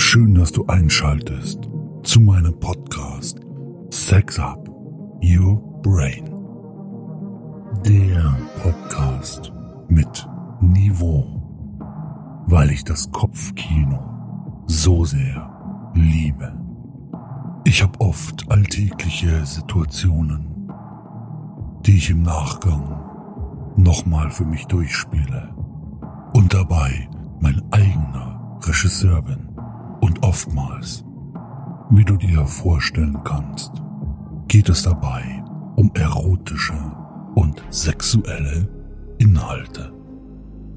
und schön, dass du einschaltest zu meinem Podcast Sex Up Your Brain. Der Podcast mit Niveau, weil ich das Kopfkino so sehr liebe. Ich habe oft alltägliche Situationen, die ich im Nachgang nochmal für mich durchspiele und dabei mein eigener Regisseur bin und oftmals, wie du dir vorstellen kannst, geht es dabei um erotische und sexuelle Inhalte.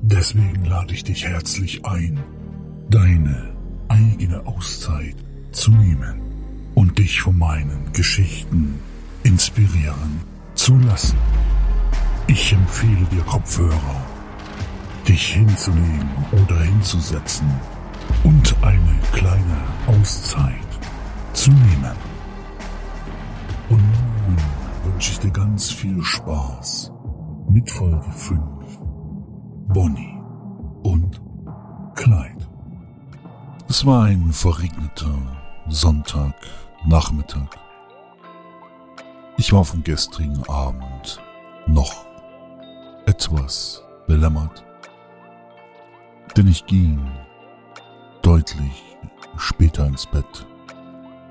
Deswegen lade ich dich herzlich ein, deine eigene Auszeit zu nehmen und dich von meinen Geschichten inspirieren zu lassen. Ich empfehle dir Kopfhörer, dich hinzulegen oder hinzusetzen und eine kleine Auszeit zu nehmen. Und nun wünsche ich dir ganz viel Spaß mit Folge 5. Bonnie und Clyde. Es war ein verregneter Sonntagnachmittag. Ich war vom gestrigen Abend noch etwas belämmert, denn ich ging deutlich später ins Bett,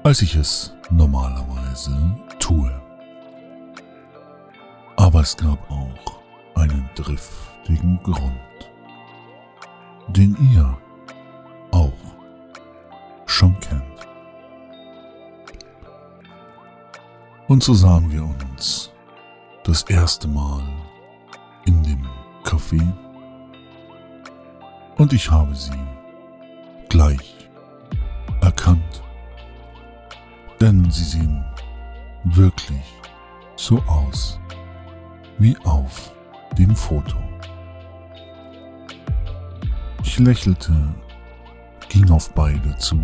als ich es normalerweise tue. Aber es gab auch einen driftigen Grund, den ihr auch schon kennt. Und so sahen wir uns das erste Mal in dem Café und ich habe sie gleich erkannt, denn sie sehen wirklich so aus wie auf dem Foto. Ich lächelte, ging auf beide zu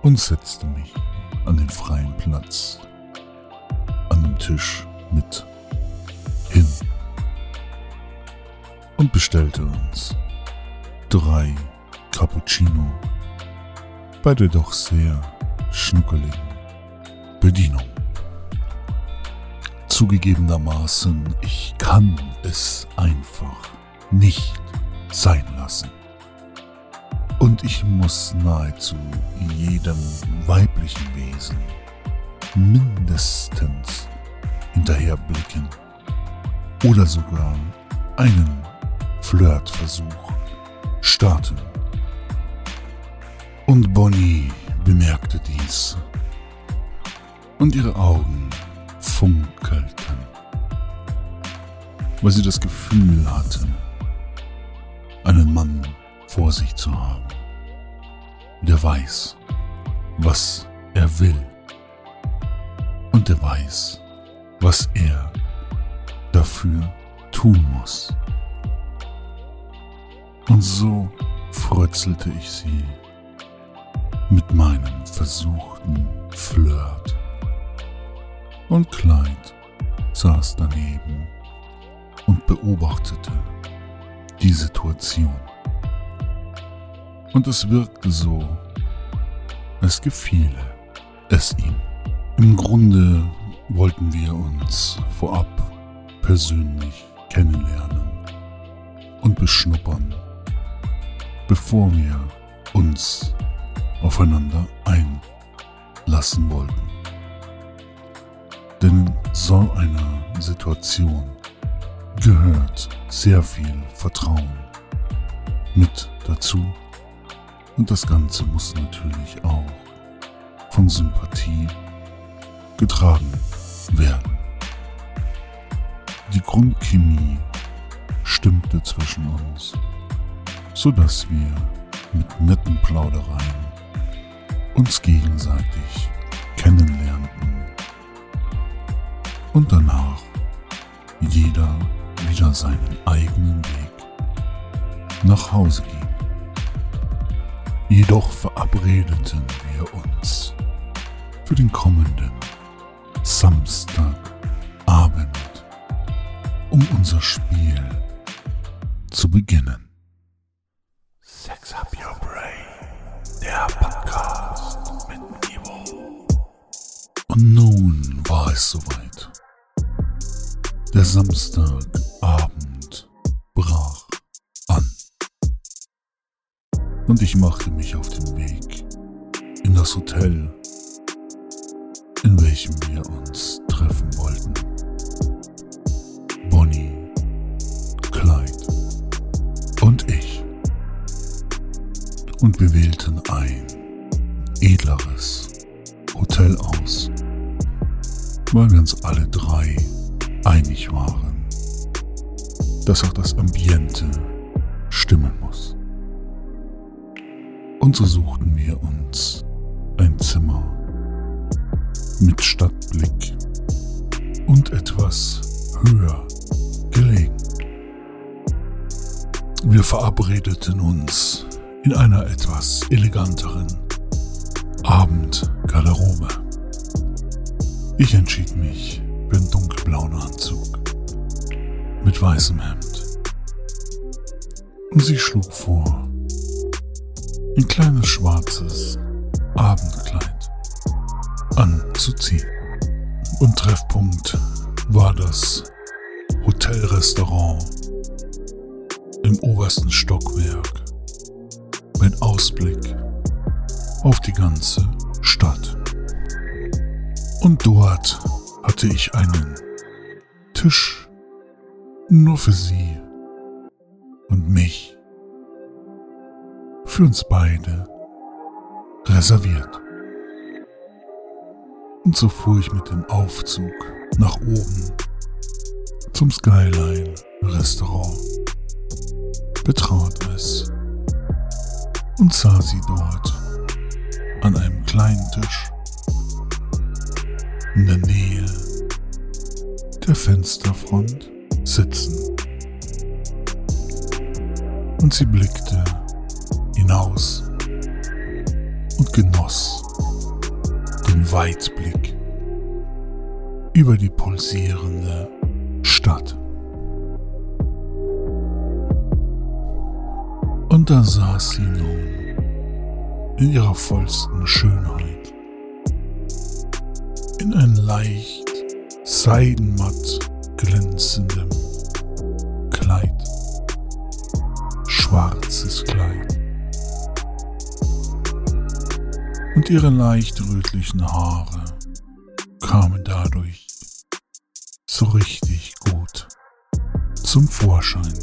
und setzte mich an den freien Platz an dem Tisch mit hin und bestellte uns drei Cappuccino bei der doch sehr schnuckeligen Bedienung. Zugegebenermaßen, ich kann es einfach nicht sein lassen. Und ich muss nahezu jedem weiblichen Wesen mindestens hinterherblicken oder sogar einen Flirtversuch starten. Und Bonnie bemerkte dies und ihre Augen funkelten, weil sie das Gefühl hatte, einen Mann vor sich zu haben, der weiß, was er will und der weiß, was er dafür tun muss. Und so frötzelte ich sie mit meinem versuchten Flirt. Und Clyde saß daneben und beobachtete die Situation. Und es wirkte so, es gefiele es ihm. Im Grunde wollten wir uns vorab persönlich kennenlernen und beschnuppern, bevor wir uns aufeinander einlassen wollten. Denn in so einer Situation gehört sehr viel Vertrauen mit dazu und das Ganze muss natürlich auch von Sympathie getragen werden. Die Grundchemie stimmte zwischen uns, sodass wir mit netten Plaudereien uns gegenseitig kennenlernten und danach jeder wieder seinen eigenen Weg nach Hause ging. Jedoch verabredeten wir uns für den kommenden Samstagabend, um unser Spiel zu beginnen. Sex up your es soweit. Der Samstagabend brach an. Und ich machte mich auf den Weg in das Hotel, in welchem wir uns treffen wollten. Bonnie, Clyde und ich. Und wir wählten ein edleres Hotel aus, weil wir uns alle drei einig waren, dass auch das Ambiente stimmen muss. Und so suchten wir uns ein Zimmer mit Stadtblick und etwas höher gelegen. Wir verabredeten uns in einer etwas eleganteren Abendgarderobe. Ich entschied mich für einen dunkelblauen Anzug mit weißem Hemd. Und sie schlug vor, ein kleines schwarzes Abendkleid anzuziehen. Und Treffpunkt war das Hotelrestaurant im obersten Stockwerk mit Ausblick auf die ganze Stadt. Und dort hatte ich einen Tisch nur für sie und mich, für uns beide reserviert. Und so fuhr ich mit dem Aufzug nach oben zum Skyline Restaurant, betrat es und sah sie dort an einem kleinen Tisch in der Nähe der Fensterfront sitzen. Und sie blickte hinaus und genoss den Weitblick über die pulsierende Stadt. Und da saß sie nun in ihrer vollsten Schönheit. In ein leicht seidenmatt glänzendem Kleid. Schwarzes Kleid. Und ihre leicht rötlichen Haare kamen dadurch so richtig gut zum Vorschein.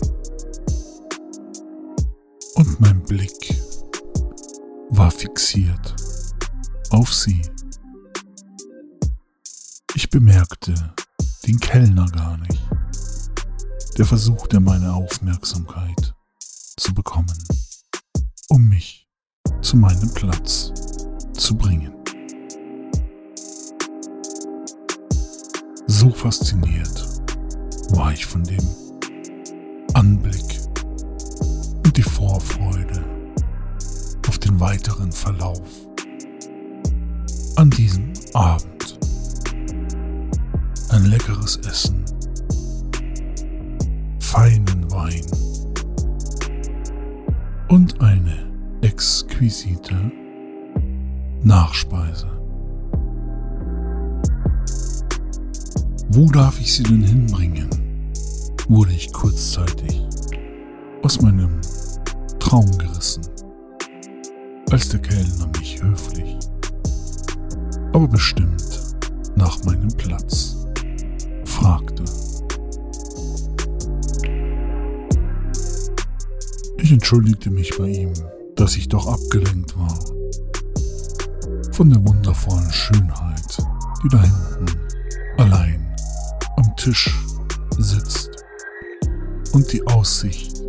Und mein Blick war fixiert auf sie. Ich bemerkte den Kellner gar nicht. Der versuchte meine Aufmerksamkeit zu bekommen, um mich zu meinem Platz zu bringen. So fasziniert war ich von dem Anblick und die Vorfreude auf den weiteren Verlauf an diesem leckeres Essen, feinen Wein und eine exquisite Nachspeise. Wo darf ich sie denn hinbringen? wurde ich kurzzeitig aus meinem Traum gerissen als der Kellner mich höflich, aber bestimmt nach meinem Platz fragte. Ich entschuldigte mich bei ihm, dass ich doch abgelenkt war von der wundervollen Schönheit, die da hinten allein am Tisch sitzt und die Aussicht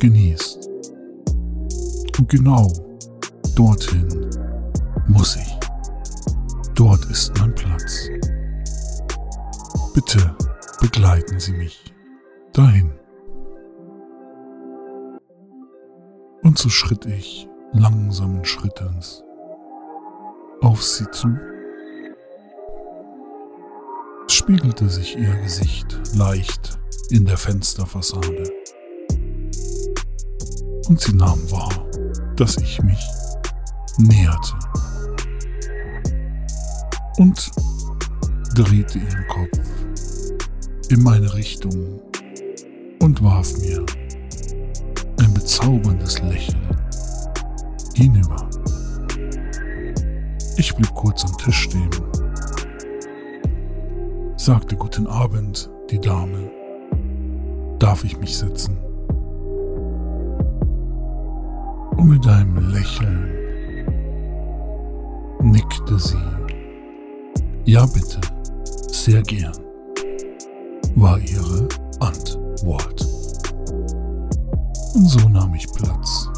genießt. Und genau Dorthin muss ich. Dort ist mein Platz. Bitte begleiten Sie mich dahin. Und so schritt ich langsamen Schrittens auf sie zu. Es spiegelte sich ihr Gesicht leicht in der Fensterfassade. Und sie nahm wahr, dass ich mich näherte. Und drehte ihren Kopf in meine Richtung und warf mir ein bezauberndes Lächeln hinüber. Ich blieb kurz am Tisch stehen, sagte Guten Abend, die Dame. Darf ich mich setzen? Und mit einem Lächeln nickte sie. Ja bitte, sehr gern, war ihre Antwort. Und so nahm ich Platz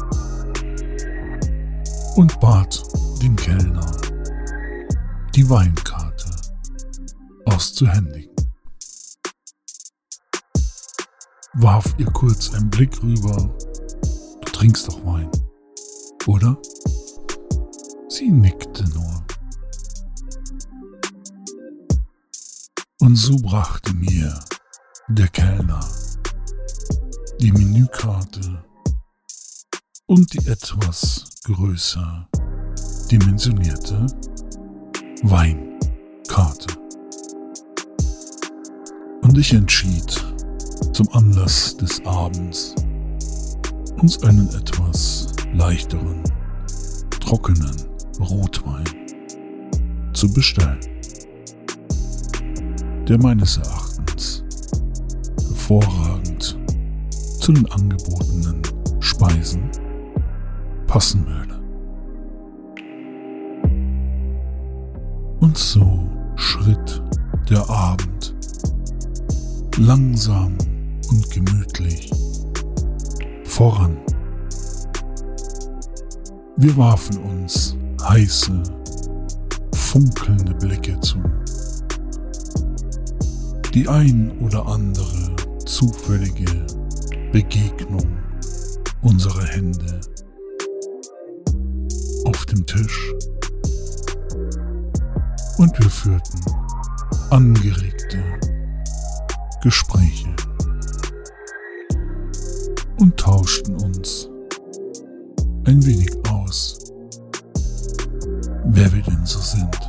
und bat den Kellner, die Weinkarte auszuhändigen. Warf ihr kurz einen Blick rüber. Du trinkst doch Wein, oder? Sie nickte nur. So brachte mir der Kellner die Menükarte und die etwas größer dimensionierte Weinkarte. Und ich entschied zum Anlass des Abends uns einen etwas leichteren, trockenen Rotwein zu bestellen, der meines Erachtens hervorragend zu den angebotenen Speisen passen würde. Und so schritt der Abend langsam und gemütlich voran. Wir warfen uns heiße, funkelnde Blicke zu. Die ein oder andere zufällige Begegnung unserer Hände auf dem Tisch. Und wir führten angeregte Gespräche und tauschten uns ein wenig aus, wer wir denn so sind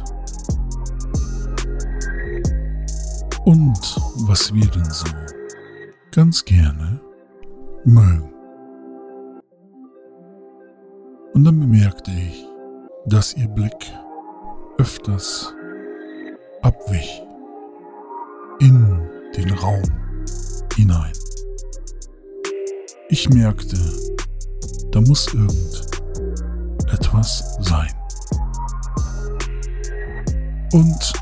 und was wir denn so ganz gerne mögen. Und dann bemerkte ich, dass ihr Blick öfters abwich in den Raum hinein. Ich merkte, da muss irgend etwas sein. Und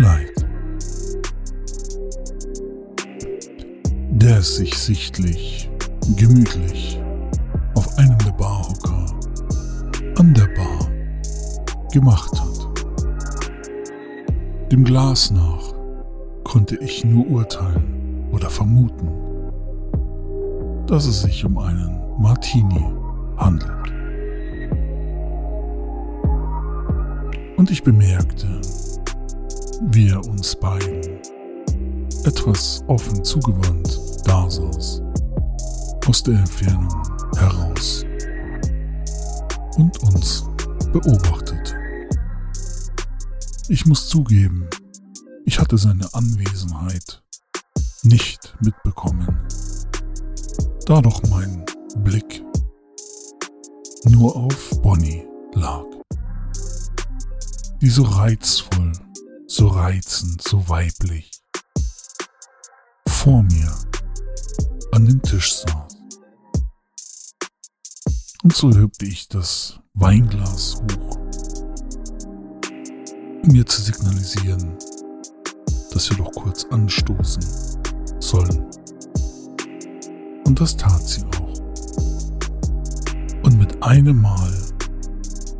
Kleid. der es sich sichtlich gemütlich auf einem der Barhocker an der Bar gemacht hat. Dem Glas nach konnte ich nur urteilen oder vermuten, dass es sich um einen Martini handelt. Und ich bemerkte, wie er uns beiden. Etwas offen zugewandt dasaß, aus der Entfernung heraus. Und uns beobachtete. Ich muss zugeben, ich hatte seine Anwesenheit nicht mitbekommen, da doch mein Blick nur auf Bonnie lag, die so reizvoll, so reizend, so weiblich vor mir an dem Tisch saß. Und so hebte ich das Weinglas hoch, um mir zu signalisieren, dass wir doch kurz anstoßen sollen. Und das tat sie auch. Und mit einem Mal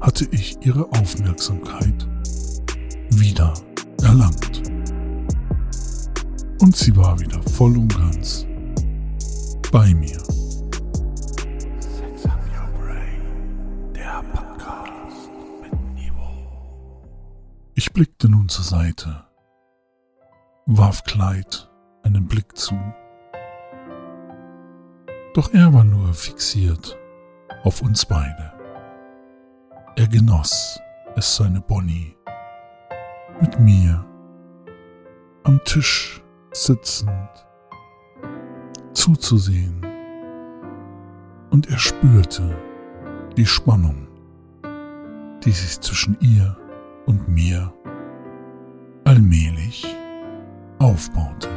hatte ich ihre Aufmerksamkeit wieder erlangt. Und sie war wieder voll und ganz bei mir. Ich blickte nun zur Seite, warf Kleid einen Blick zu. Doch er war nur fixiert auf uns beide. Er genoss es, seine Bonnie mit mir am Tisch sitzend zuzusehen und er spürte die Spannung, die sich zwischen ihr und mir allmählich aufbaute.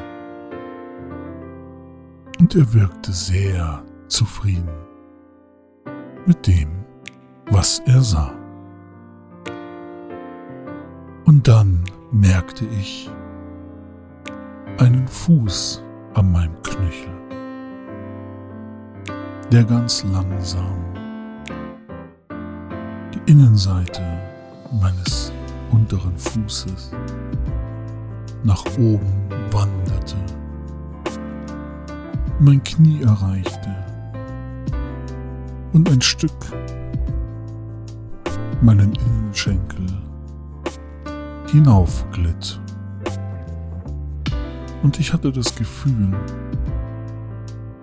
Und er wirkte sehr zufrieden mit dem, was er sah. Und dann merkte ich einen Fuß an meinem Knöchel, der ganz langsam die Innenseite meines unteren Fußes nach oben wanderte, mein Knie erreichte und ein Stück meinen Innenschenkel hinaufglitt. Und ich hatte das Gefühl,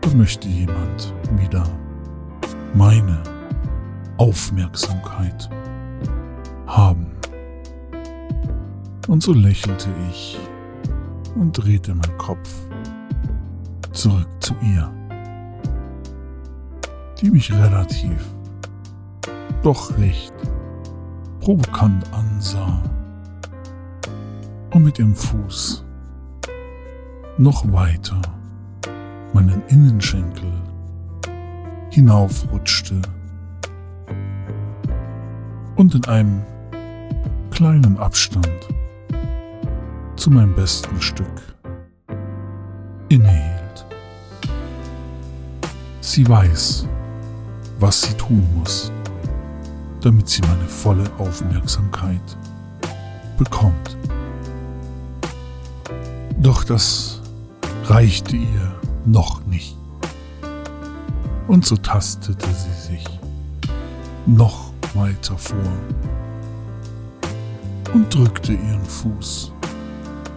da möchte jemand wieder meine Aufmerksamkeit haben. Und so lächelte ich und drehte meinen Kopf zurück zu ihr, die mich relativ, doch recht provokant ansah und mit ihrem Fuß noch weiter meinen Innenschenkel hinaufrutschte und in einem kleinen Abstand zu meinem besten Stück innehielt. Sie weiß, was sie tun muss, damit sie meine volle Aufmerksamkeit bekommt. Doch das reichte ihr noch nicht. Und so tastete sie sich noch weiter vor und drückte ihren Fuß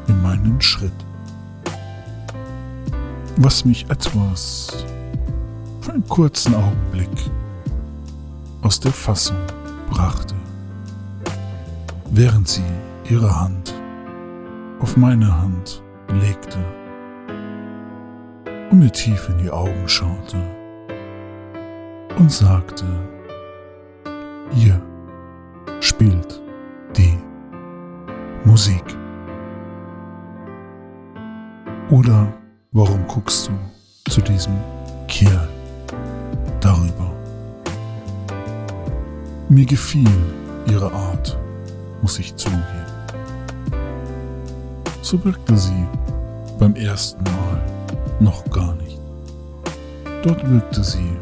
in meinen Schritt, was mich etwas für einen kurzen Augenblick aus der Fassung brachte, während sie ihre Hand auf meine Hand legte und mir tief in die Augen schaute und sagte, ihr spielt die Musik. Oder warum guckst du zu diesem Kerl darüber? Mir gefiel ihre Art, muss ich zugeben. So wirkte sie beim ersten Mal noch gar nicht. Dort wirkte sie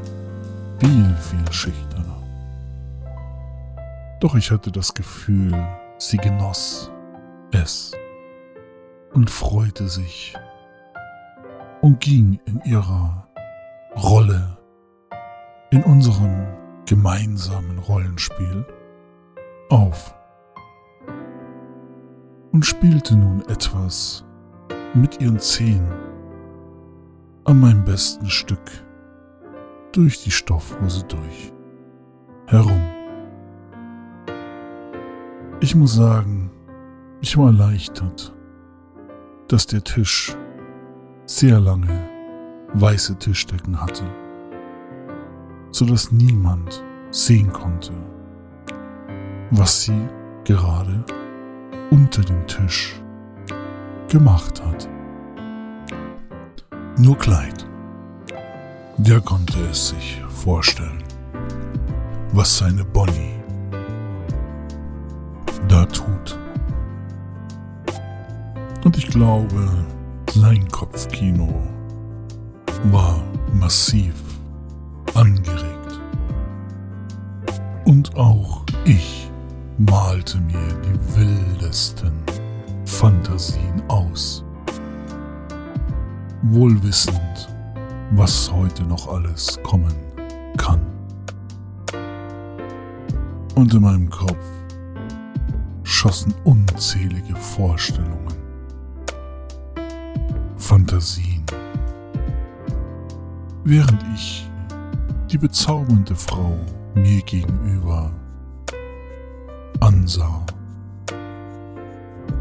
viel, viel schüchterner. Doch ich hatte das Gefühl, sie genoss es und freute sich und ging in ihrer Rolle, in unserem gemeinsamen Rollenspiel auf und spielte nun etwas mit ihren Zehen an meinem besten Stück durch die Stoffhose durch herum. Ich muss sagen, ich war erleichtert, dass der Tisch sehr lange weiße Tischdecken hatte, sodass niemand sehen konnte, was sie gerade unter dem Tisch gemacht hat. Nur Kleid. Der konnte es sich vorstellen, was seine Bonnie da tut. Und ich glaube, sein Kopfkino war massiv angeregt. Und auch ich malte mir die wildesten Fantasien aus. Wohlwissend, was heute noch alles kommen kann. Und in meinem Kopf schossen unzählige Vorstellungen, Fantasien, während ich die bezaubernde Frau mir gegenüber ansah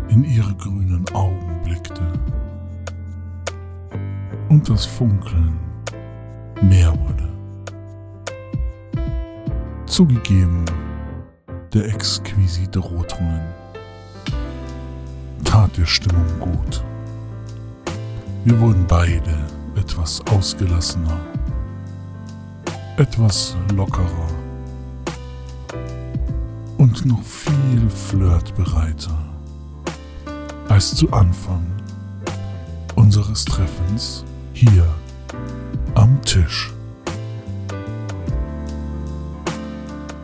in ihre grünen Augen blickte und das Funkeln mehr wurde. Zugegeben, der exquisite Rotwein tat der Stimmung gut. Wir wurden beide etwas ausgelassener, etwas lockerer und noch viel flirtbereiter als zu Anfang unseres Treffens hier am Tisch.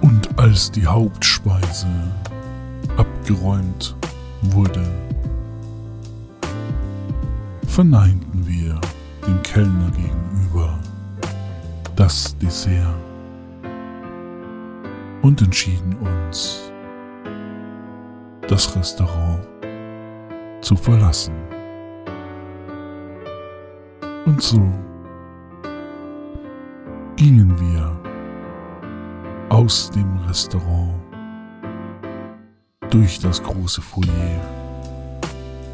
Und als die Hauptspeise abgeräumt wurde, verneinten wir dem Kellner gegenüber das Dessert und entschieden uns, das Restaurant zu verlassen. Und so gingen wir aus dem Restaurant durch das große Foyer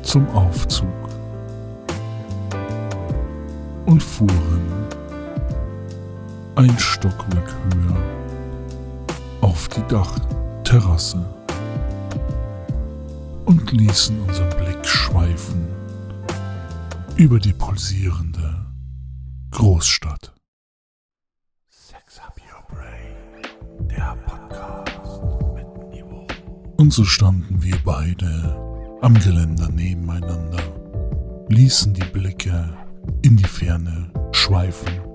zum Aufzug und fuhren ein Stockwerk höher auf die Dachterrasse und ließen unseren Blick schweifen über die pulsierende Großstadt. Sex Up Your Brain, der Podcast mit Niveau. Und so standen wir beide am Geländer nebeneinander, ließen die Blicke in die Ferne schweifen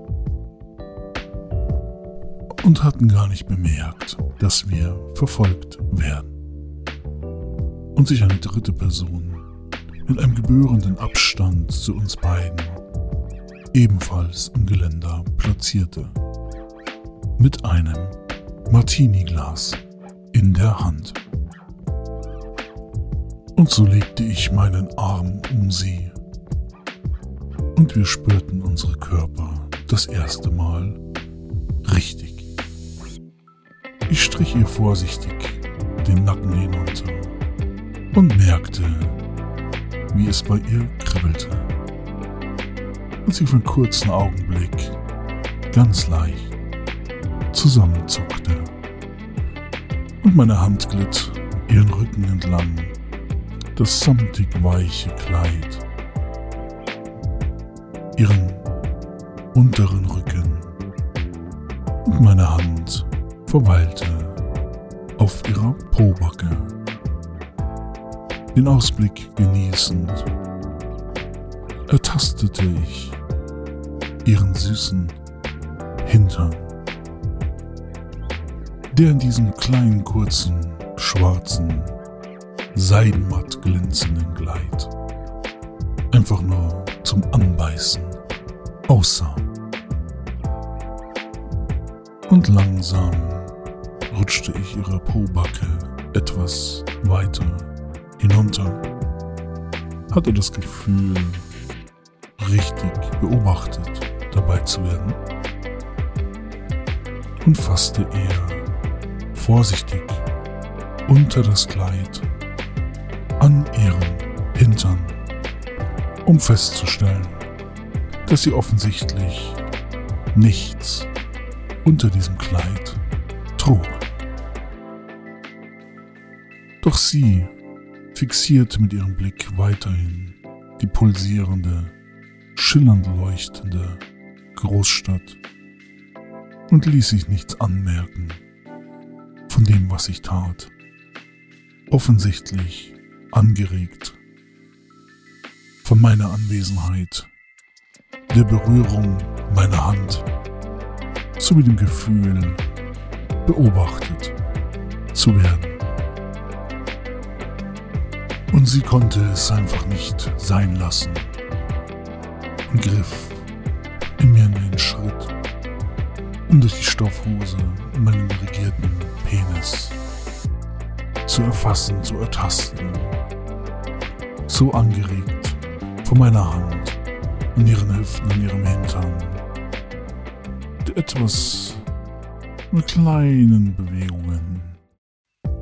und hatten gar nicht bemerkt, dass wir verfolgt werden. Und sich eine dritte Person mit einem gebührenden Abstand zu uns beiden ebenfalls im Geländer platzierte, mit einem Martini-Glas in der Hand. Und so legte ich meinen Arm um sie und wir spürten unsere Körper das erste Mal Ich strich ihr vorsichtig den Nacken hinunter und merkte, wie es bei ihr kribbelte. Und sie für einen kurzen Augenblick ganz leicht zusammenzuckte. Und meine Hand glitt ihren Rücken entlang, das samtig weiche Kleid ihren unteren Rücken und meine Hand verweilte auf ihrer Pobacke. Den Ausblick genießend ertastete ich ihren süßen Hintern, der in diesem kleinen, kurzen, schwarzen, seidenmatt glänzenden Kleid einfach nur zum Anbeißen aussah. Und langsam rutschte ich ihre Pobacke etwas weiter hinunter, hatte das Gefühl, richtig beobachtet dabei zu werden und fasste er vorsichtig unter das Kleid an ihren Hintern, um festzustellen, dass sie offensichtlich nichts unter diesem Kleid trug. Doch sie fixierte mit ihrem Blick weiterhin die pulsierende, schillernd leuchtende Großstadt und ließ sich nichts anmerken von dem, was ich tat. Offensichtlich angeregt von meiner Anwesenheit der Berührung meiner Hand sowie dem Gefühl, beobachtet zu werden. Und sie konnte es einfach nicht sein lassen und griff in mir in den Schritt, um durch die Stoffhose meinen regierten Penis zu erfassen, zu ertasten, so angeregt von meiner Hand an ihren Hüften, an ihrem Hintern. Etwas mit kleinen Bewegungen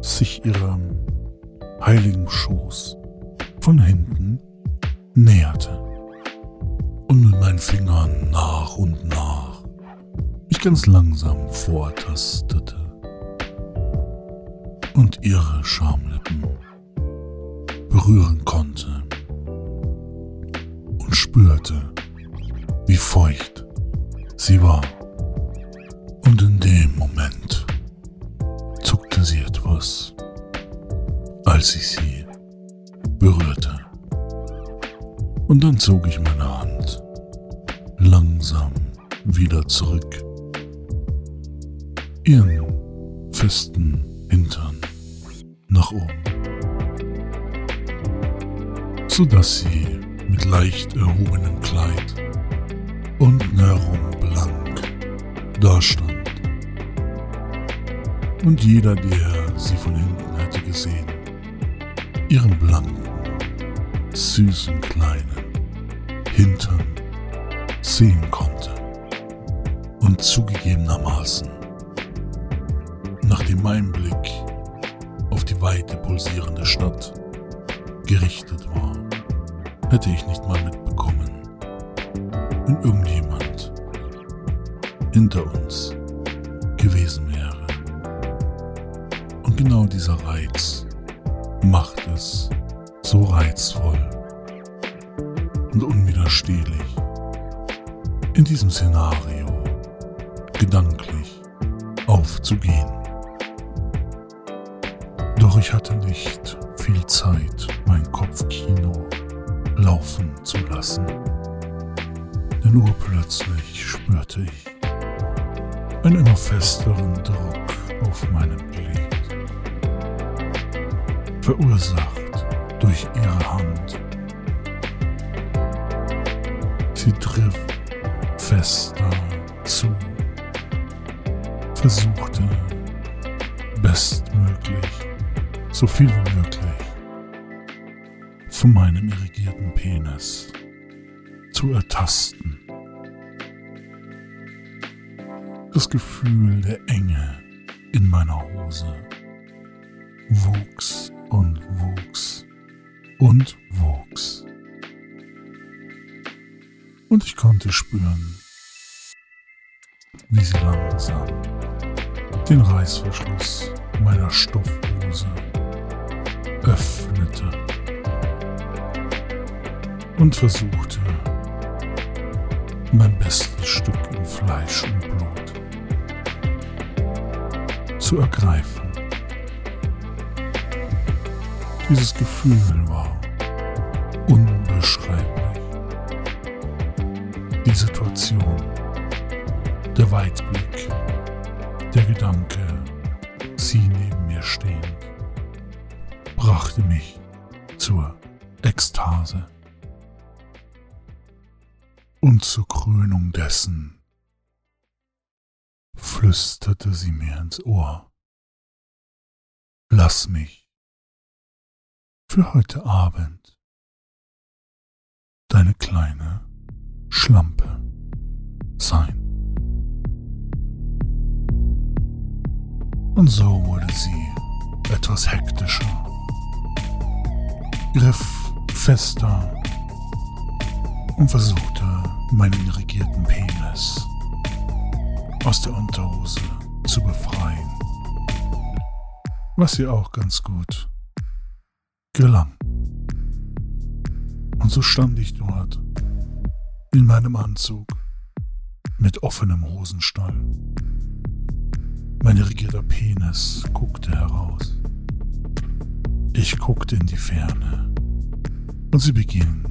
sich ihrem heiligen Schoß von hinten näherte. Und mit meinen Fingern nach und nach mich ganz langsam vortastete. Und ihre Schamlippen berühren konnte. Und spürte, wie feucht sie war. Und in dem Moment zuckte sie etwas, als ich sie berührte. Und dann zog ich meine Hand langsam wieder zurück. Ihren festen Hintern nach oben. Sodass sie mit leicht erhobenem Kleid unten herum blank dastand. Und jeder, der sie von hinten hätte gesehen, ihren blanken, süßen kleinen Hintern sehen konnte. Und zugegebenermaßen, nachdem mein Blick auf die weite pulsierende Stadt gerichtet war, hätte ich nicht mal mitbekommen, wenn irgendjemand hinter uns gewesen wäre. Und genau dieser Reiz macht es so reizvoll und unwiderstehlich, in diesem Szenario gedanklich aufzugehen. Doch ich hatte nicht viel Zeit, mein Kopfkino laufen zu lassen. Denn urplötzlich spürte ich einen immer festeren Druck auf meinem Glied, verursacht durch ihre Hand. Sie trifft fester zu, versuchte bestmöglich, so viel wie möglich von meinem irrigierten Penis zu ertasten. Das Gefühl der Enge in meiner Hose wuchs und wuchs und wuchs. Und ich konnte spüren, wie sie langsam den Reißverschluss meiner Stoffhose öffnete und versuchte, mein bestes Stück in Fleisch und Blut zu ergreifen. Dieses Gefühl war unbeschreiblich. Die Situation, der Weitblick, der Gedanke, sie neben mir stehend, brachte mich zur Ekstase. Und zur Krönung dessen flüsterte sie mir ins Ohr. Lass mich für heute Abend deine kleine Schlampe sein. Und so wurde sie etwas hektischer, griff fester und versuchte, meinen irrigierten Penis aus der Unterhose zu befreien. Was ihr auch ganz gut gelang. Und so stand ich dort in meinem Anzug mit offenem Hosenstall. Mein irrigierter Penis guckte heraus. Ich guckte in die Ferne und sie beging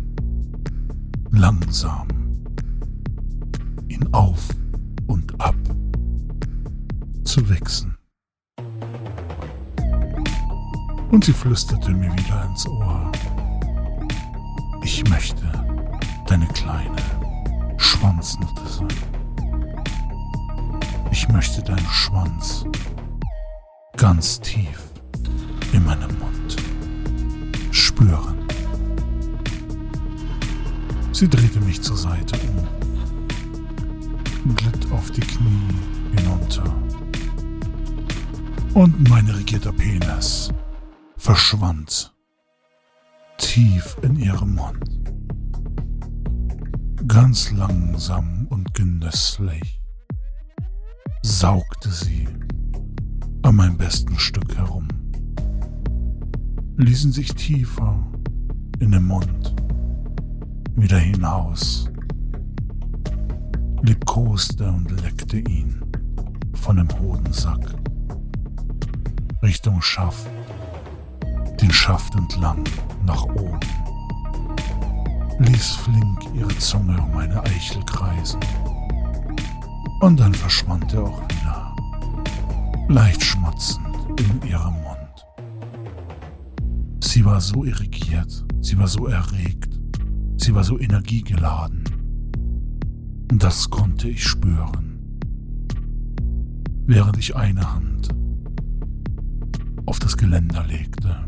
langsam ihn auf und ab zu wichsen. Und sie flüsterte mir wieder ins Ohr. Ich möchte deine kleine Schwanznutte sein. Ich möchte deinen Schwanz ganz tief in meinem Mund spüren. Sie drehte mich zur Seite um, glitt auf die Knie hinunter und mein irrigierter Penis verschwand tief in ihrem Mund. Ganz langsam und genüsslich saugte sie an meinem besten Stück herum, ließen sich tiefer in den Mund wieder hinaus, liebkoste und leckte ihn von dem Hodensack Richtung Schaft, den Schaft entlang nach oben, ließ flink ihre Zunge um meine Eichel kreisen und dann verschwand er auch wieder, leicht schmatzend in ihrem Mund. Sie war so irrigiert, sie war so erregt, sie war so energiegeladen. Das konnte ich spüren, während ich eine Hand auf das Geländer legte,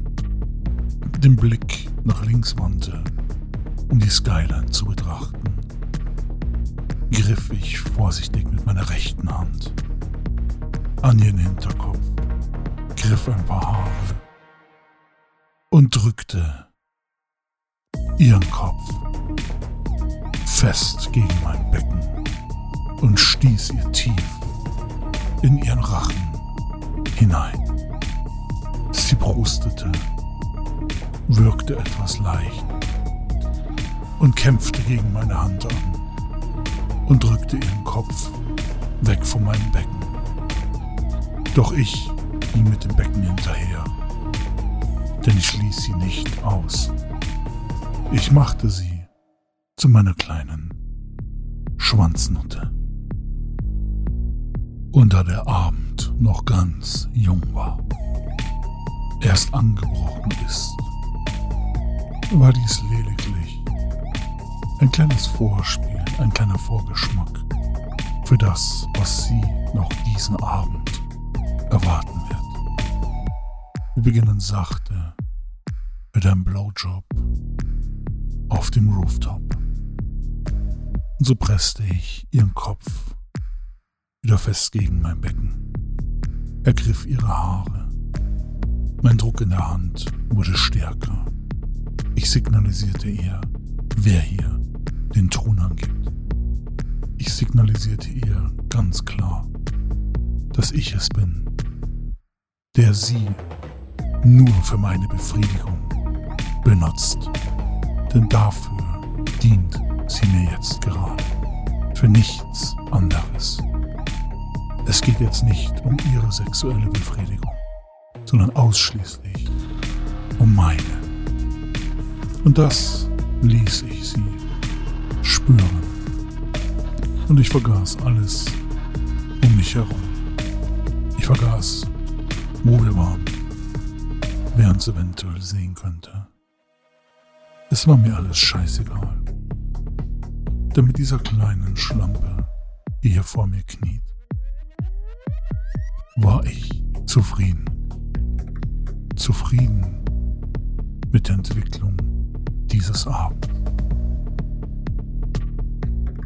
den Blick nach links wandte, um die Skyline zu betrachten griff ich vorsichtig mit meiner rechten Hand an ihren Hinterkopf, griff ein paar Haare und drückte ihren Kopf fest gegen mein Becken und stieß ihr tief in ihren Rachen hinein. Sie brustete, wirkte etwas leicht und kämpfte gegen meine Hand an und drückte ihren Kopf weg von meinem Becken. Doch ich ging mit dem Becken hinterher, denn ich ließ sie nicht aus. Ich machte sie zu meiner kleinen Schwanznutte. Und da der Abend noch ganz jung war, erst angebrochen ist, war dies lediglich ein kleines Vorspiel ein kleiner Vorgeschmack für das, was Sie noch diesen Abend erwarten wird. Wir beginnen sachte mit einem Blowjob auf dem Rooftop. Und so presste ich ihren Kopf wieder fest gegen mein Becken, ergriff ihre Haare. Mein Druck in der Hand wurde stärker. Ich signalisierte ihr, wer hier den Ton angibt. Ich signalisierte ihr ganz klar, dass ich es bin, der sie nur für meine Befriedigung benutzt. Denn dafür dient sie mir jetzt gerade. Für nichts anderes. Es geht jetzt nicht um ihre sexuelle Befriedigung, sondern ausschließlich um meine. Und das ließ ich sie spüren und ich vergaß alles um mich herum. Ich vergaß, wo wir waren, wer uns eventuell sehen könnte. Es war mir alles scheißegal. Denn mit dieser kleinen Schlampe, die hier vor mir kniet, war ich zufrieden. Zufrieden mit der Entwicklung dieses Abends.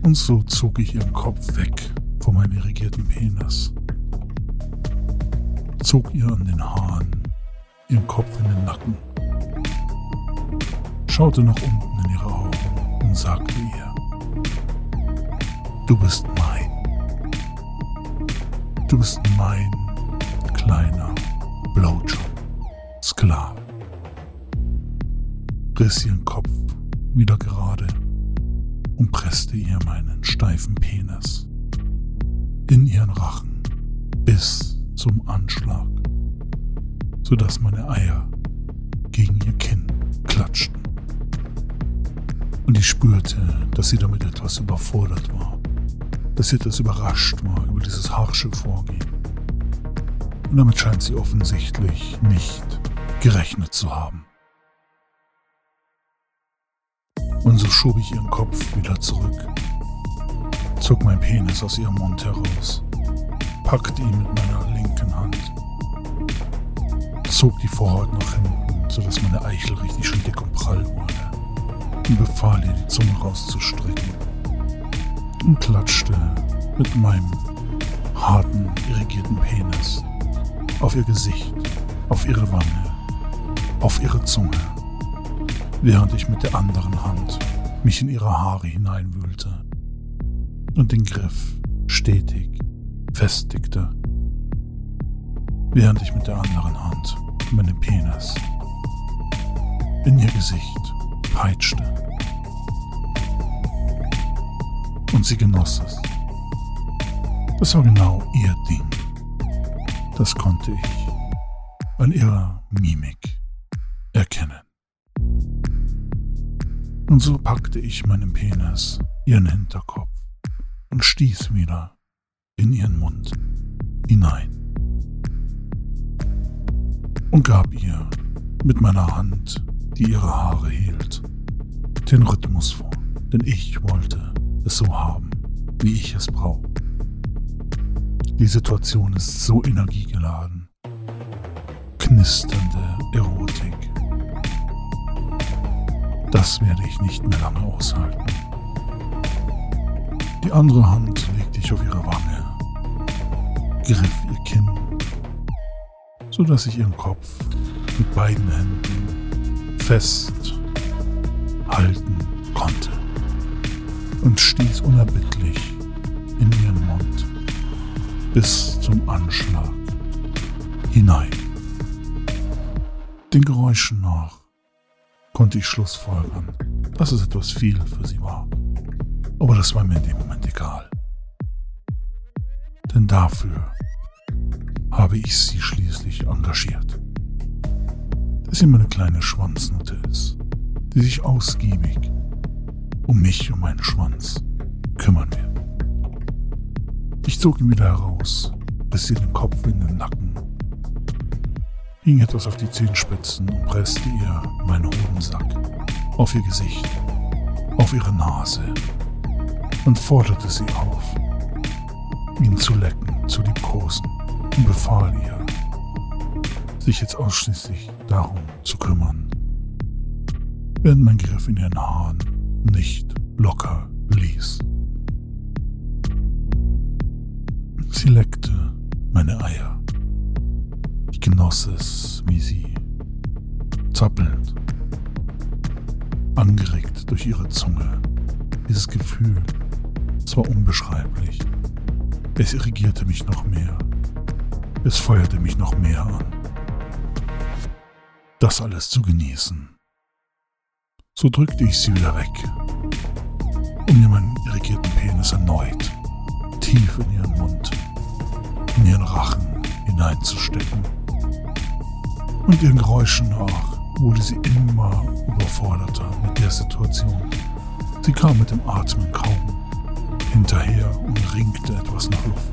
Und so zog ich ihren Kopf weg von meinem irrigierten Penis. Zog ihr an den Haaren, ihren Kopf in den Nacken. Schaute nach unten in ihre Augen und sagte ihr, du bist mein. Du bist mein kleiner Blowjob-Sklave. Riss ihren Kopf wieder gerade und presste ihr meinen steifen Penis in ihren Rachen bis zum Anschlag, sodass meine Eier gegen ihr Kinn klatschten. Und ich spürte, dass sie damit etwas überfordert war, dass sie etwas überrascht war über dieses harsche Vorgehen. Und damit scheint sie offensichtlich nicht gerechnet zu haben. Und so schob ich ihren Kopf wieder zurück, zog mein Penis aus ihrem Mund heraus, packte ihn mit meiner linken Hand, zog die Vorhaut nach hinten, sodass meine Eichel richtig schön dick und prall wurde, und befahl ihr, die Zunge rauszustrecken, und klatschte mit meinem harten, irrigierten Penis auf ihr Gesicht, auf ihre Wange, auf ihre Zunge während ich mit der anderen Hand mich in ihre Haare hineinwühlte und den Griff stetig festigte, während ich mit der anderen Hand meinen Penis in ihr Gesicht peitschte. Und sie genoss es. Das war genau ihr Ding. Das konnte ich an ihrer Mimik erkennen. Und so packte ich meinen Penis, ihren Hinterkopf und stieß wieder in ihren Mund hinein und gab ihr mit meiner Hand, die ihre Haare hielt, den Rhythmus vor, denn ich wollte es so haben, wie ich es brauche. Die Situation ist so energiegeladen, knisternde Erotik. Das werde ich nicht mehr lange aushalten. Die andere Hand legte ich auf ihre Wange, griff ihr Kinn, so dass ich ihren Kopf mit beiden Händen fest halten konnte und stieß unerbittlich in ihren Mund bis zum Anschlag hinein. Den Geräuschen nach konnte ich schlussfolgern, dass es etwas viel für sie war. Aber das war mir in dem Moment egal. Denn dafür habe ich sie schließlich engagiert. Dass sie meine kleine Schwanznutte ist, die sich ausgiebig um mich und meinen Schwanz kümmern wird. Ich zog ihn wieder heraus, riss ihr den Kopf in den Nacken hing etwas auf die Zehenspitzen und presste ihr meinen Hodensack. Auf ihr Gesicht, auf ihre Nase. Und forderte sie auf, ihn zu lecken, zu liebkosen und befahl ihr, sich jetzt ausschließlich darum zu kümmern, während mein Griff in ihren Haaren nicht locker ließ. Sie leckte meine Eier genoss es, wie sie zappelnd, angeregt durch ihre Zunge, dieses Gefühl, es war unbeschreiblich. Es irrigierte mich noch mehr. Es feuerte mich noch mehr an. Das alles zu genießen. So drückte ich sie wieder weg, um mir meinen irrigierten Penis erneut tief in ihren Mund, in ihren Rachen hineinzustecken und ihren Geräuschen nach wurde sie immer überforderter mit der Situation. Sie kam mit dem Atmen kaum hinterher und ringte etwas nach Luft.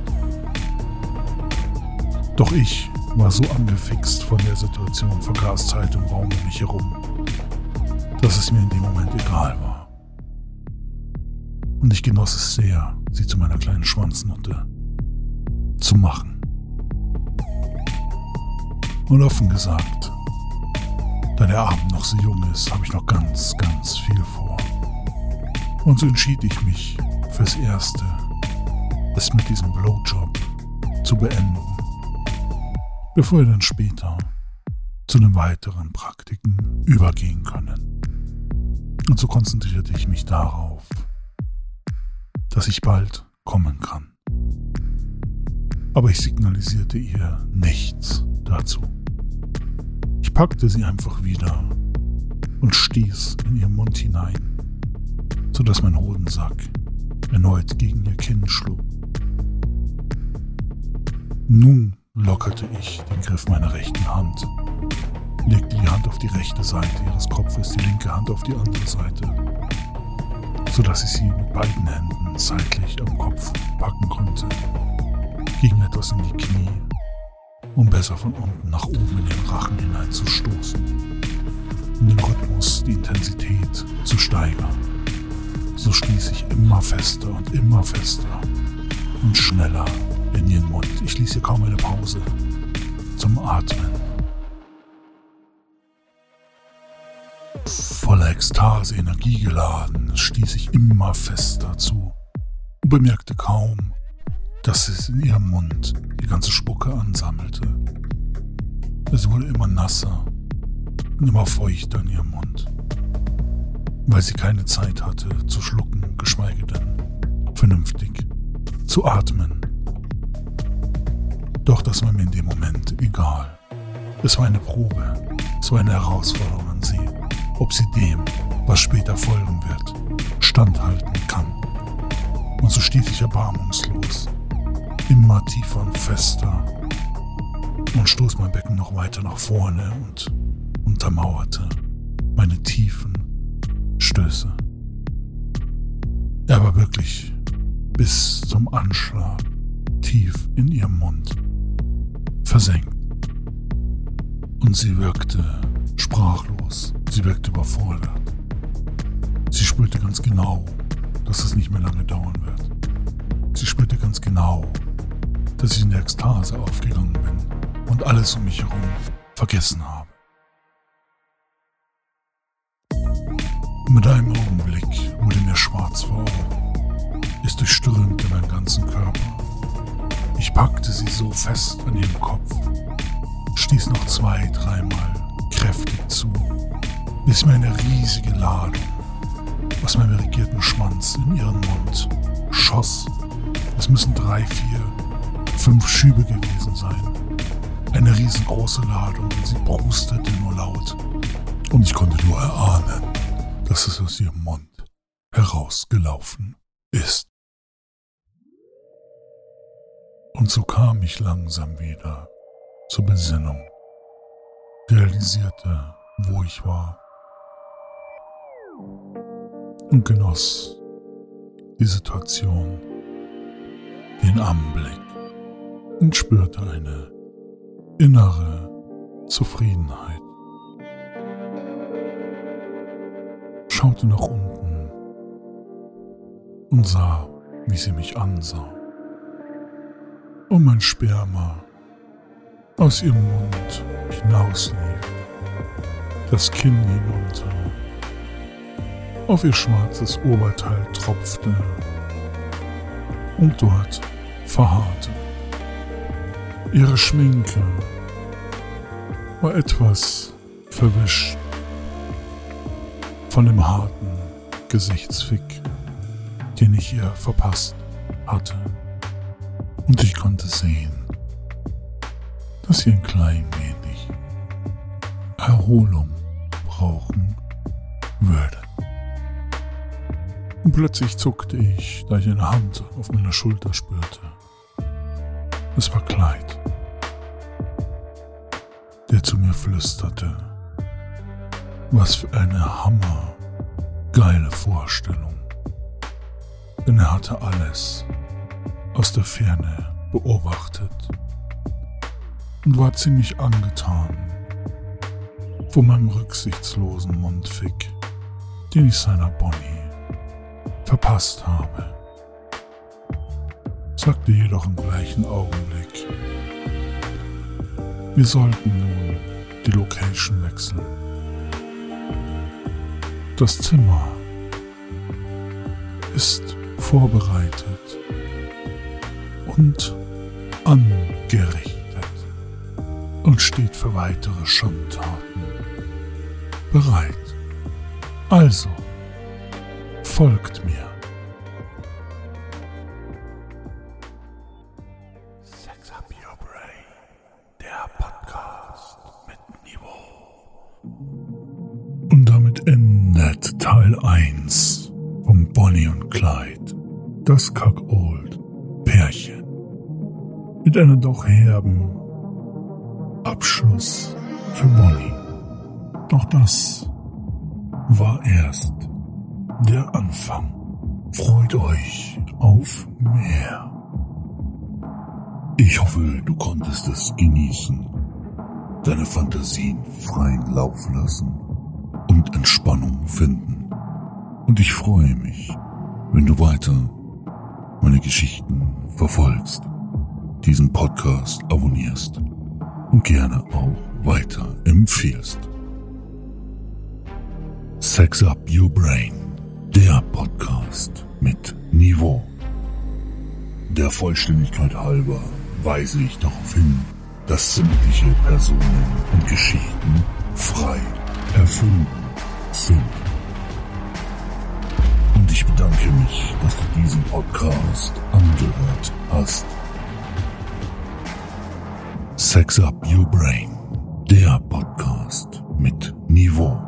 Doch ich war so angefixt von der Situation, vergaß Zeit und Raum um mich herum, dass es mir in dem Moment egal war. Und ich genoss es sehr, sie zu meiner kleinen Schwanznutte zu machen. Und offen gesagt, da der Abend noch so jung ist, habe ich noch ganz, ganz viel vor. Und so entschied ich mich fürs Erste, es mit diesem Blowjob zu beenden, bevor wir dann später zu den weiteren Praktiken übergehen können. Und so konzentrierte ich mich darauf, dass ich bald kommen kann. Aber ich signalisierte ihr nichts dazu packte sie einfach wieder und stieß in ihren Mund hinein, sodass mein Hodensack erneut gegen ihr Kinn schlug. Nun lockerte ich den Griff meiner rechten Hand, legte die Hand auf die rechte Seite ihres Kopfes, die linke Hand auf die andere Seite, sodass ich sie mit beiden Händen seitlich am Kopf packen konnte, ging etwas in die Knie um besser von unten nach oben in den Rachen hineinzustoßen, um den Rhythmus, die Intensität zu steigern. So stieß ich immer fester und immer fester und schneller in ihren Mund. Ich ließ ihr kaum eine Pause zum Atmen. Voller Ekstase, energiegeladen, stieß ich immer fester zu und bemerkte kaum, dass es in ihrem Mund die ganze Spucke ansammelte. Es wurde immer nasser und immer feuchter in ihrem Mund. weil sie keine Zeit hatte zu schlucken, geschweige denn vernünftig zu atmen. Doch das war mir in dem Moment egal. Es war eine Probe, es war eine Herausforderung an sie, ob sie dem, was später folgen wird, standhalten kann. Und so stieß ich erbarmungslos, immer tiefer und fester und stoß mein Becken noch weiter nach vorne und untermauerte meine tiefen Stöße. Er war wirklich bis zum Anschlag tief in ihrem Mund versenkt. Und sie wirkte sprachlos, sie wirkte überfordert. Sie spürte ganz genau, dass es nicht mehr lange dauern wird. Sie spürte ganz genau, dass ich in der Ekstase aufgegangen bin und alles um mich herum vergessen habe. Mit einem Augenblick wurde mir schwarz vor Augen. Es durchströmte meinen ganzen Körper. Ich packte sie so fest an ihrem Kopf, stieß noch zwei, dreimal kräftig zu, bis mir eine riesige Ladung aus meinem regierten Schwanz in ihren Mund schoss. Es müssen drei, vier, fünf Schübe gewesen sein. Eine riesengroße Ladung und sie brustete nur laut. Und ich konnte nur erahnen, dass es aus ihrem Mund herausgelaufen ist. Und so kam ich langsam wieder zur Besinnung, realisierte, wo ich war und genoss die Situation, den Anblick und spürte eine innere Zufriedenheit. Schaute nach unten und sah, wie sie mich ansah. Und mein Sperma aus ihrem Mund hinauslief, das Kinn hinunter auf ihr schwarzes Oberteil tropfte und dort verharrte. Ihre Schminke war etwas verwischt von dem harten Gesichtsfick, den ich ihr verpasst hatte. Und ich konnte sehen, dass sie ein klein wenig Erholung brauchen würde. Und plötzlich zuckte ich, da ich eine Hand auf meiner Schulter spürte. Es war Kleid, der zu mir flüsterte. Was für eine hammergeile Vorstellung. Denn er hatte alles aus der Ferne beobachtet und war ziemlich angetan von meinem rücksichtslosen Mundfick, den ich seiner Bonnie verpasst habe, sagte jedoch im gleichen Augenblick. Wir sollten nun die Location wechseln. Das Zimmer ist vorbereitet und angerichtet und steht für weitere Schandtaten bereit. Also, folgt mir. Bonnie und Clyde, das Cuckold Pärchen. Mit einem doch herben Abschluss für Bonnie. Doch das war erst der Anfang. Freut euch auf mehr. Ich hoffe, du konntest es genießen, deine Fantasien freien Lauf lassen und Entspannung finden. Und ich freue mich, wenn du weiter meine Geschichten verfolgst, diesen Podcast abonnierst und gerne auch weiter empfiehlst. Sex Up Your Brain der Podcast mit Niveau. Der Vollständigkeit halber weise ich darauf hin, dass sämtliche Personen und Geschichten frei erfunden sind. Bedanke mich, dass du diesen Podcast angehört hast. Sex Up Your Brain, der Podcast mit Niveau.